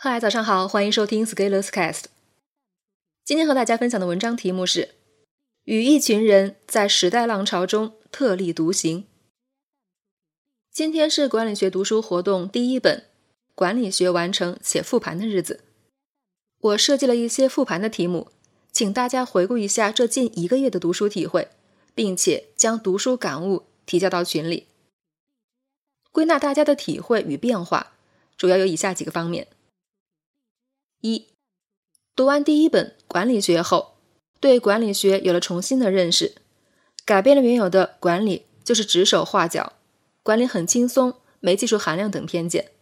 嗨，早上好，欢迎收听 Scalers Cast。今天和大家分享的文章题目是：与一群人在时代浪潮中特立独行。今天是管理学读书活动第一本《管理学完成且复盘》的日子。我设计了一些复盘的题目，请大家回顾一下这近一个月的读书体会，并且将读书感悟提交到群里。归纳大家的体会与变化，主要有以下几个方面。一，读完第一本《管理学》后，对管理学有了重新的认识，改变了原有的管理就是指手画脚，管理很轻松，没技术含量等偏见，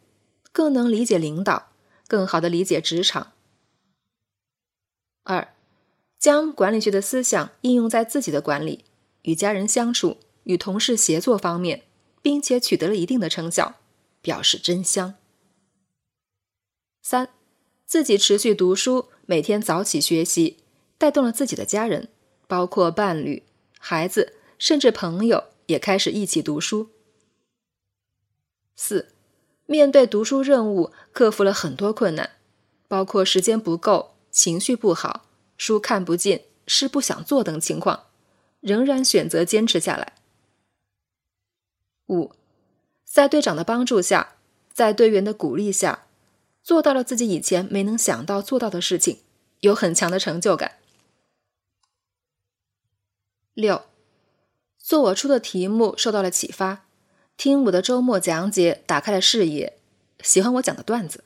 更能理解领导，更好的理解职场。二，将管理学的思想应用在自己的管理、与家人相处、与同事协作方面，并且取得了一定的成效，表示真香。三。自己持续读书，每天早起学习，带动了自己的家人，包括伴侣、孩子，甚至朋友也开始一起读书。四，面对读书任务，克服了很多困难，包括时间不够、情绪不好、书看不进、事不想做等情况，仍然选择坚持下来。五，在队长的帮助下，在队员的鼓励下。做到了自己以前没能想到做到的事情，有很强的成就感。六，做我出的题目受到了启发，听我的周末讲解打开了视野，喜欢我讲的段子。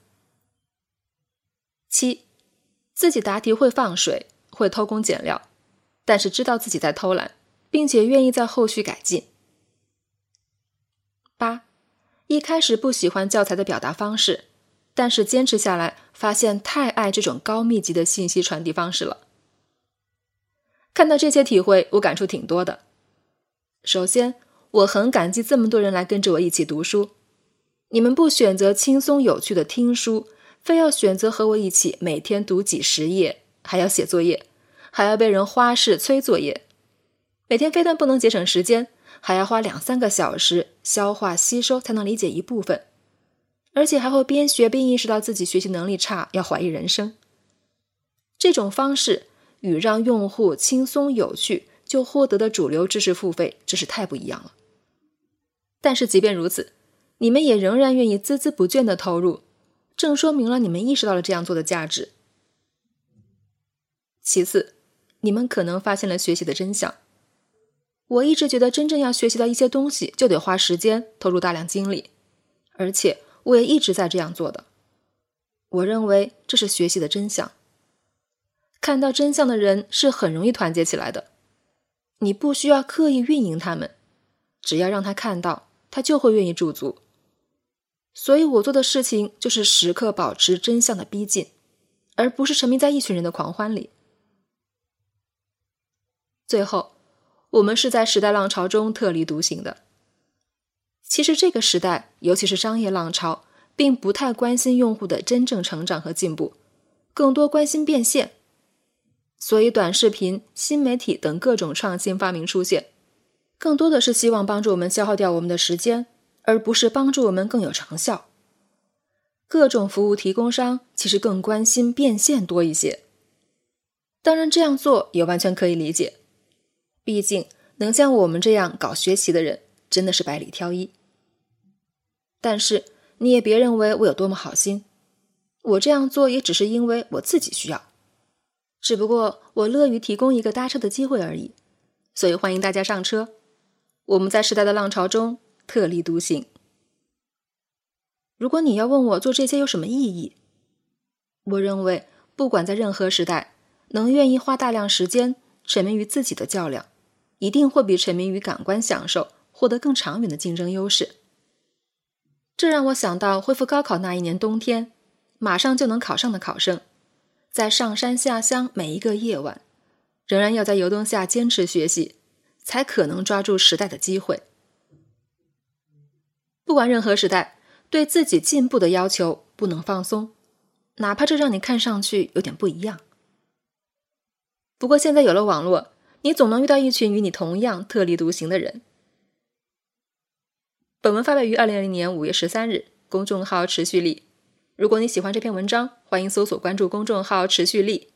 七，自己答题会放水，会偷工减料，但是知道自己在偷懒，并且愿意在后续改进。八，一开始不喜欢教材的表达方式。但是坚持下来，发现太爱这种高密集的信息传递方式了。看到这些体会，我感触挺多的。首先，我很感激这么多人来跟着我一起读书。你们不选择轻松有趣的听书，非要选择和我一起每天读几十页，还要写作业，还要被人花式催作业。每天非但不能节省时间，还要花两三个小时消化吸收，才能理解一部分。而且还会边学边意识到自己学习能力差，要怀疑人生。这种方式与让用户轻松有趣就获得的主流知识付费真是太不一样了。但是即便如此，你们也仍然愿意孜孜不倦的投入，正说明了你们意识到了这样做的价值。其次，你们可能发现了学习的真相。我一直觉得，真正要学习到一些东西，就得花时间，投入大量精力，而且。我也一直在这样做的。我认为这是学习的真相。看到真相的人是很容易团结起来的。你不需要刻意运营他们，只要让他看到，他就会愿意驻足。所以我做的事情就是时刻保持真相的逼近，而不是沉迷在一群人的狂欢里。最后，我们是在时代浪潮中特立独行的。其实这个时代，尤其是商业浪潮，并不太关心用户的真正成长和进步，更多关心变现。所以，短视频、新媒体等各种创新发明出现，更多的是希望帮助我们消耗掉我们的时间，而不是帮助我们更有成效。各种服务提供商其实更关心变现多一些。当然，这样做也完全可以理解，毕竟能像我们这样搞学习的人，真的是百里挑一。但是你也别认为我有多么好心，我这样做也只是因为我自己需要，只不过我乐于提供一个搭车的机会而已。所以欢迎大家上车，我们在时代的浪潮中特立独行。如果你要问我做这些有什么意义，我认为不管在任何时代，能愿意花大量时间沉迷于自己的较量，一定会比沉迷于感官享受获得更长远的竞争优势。这让我想到恢复高考那一年冬天，马上就能考上的考生，在上山下乡每一个夜晚，仍然要在油灯下坚持学习，才可能抓住时代的机会。不管任何时代，对自己进步的要求不能放松，哪怕这让你看上去有点不一样。不过现在有了网络，你总能遇到一群与你同样特立独行的人。本文发表于二零二零年五月十三日，公众号持续力。如果你喜欢这篇文章，欢迎搜索关注公众号“持续力”，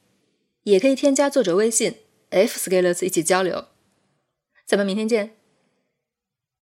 也可以添加作者微信 f scalers 一起交流。咱们明天见。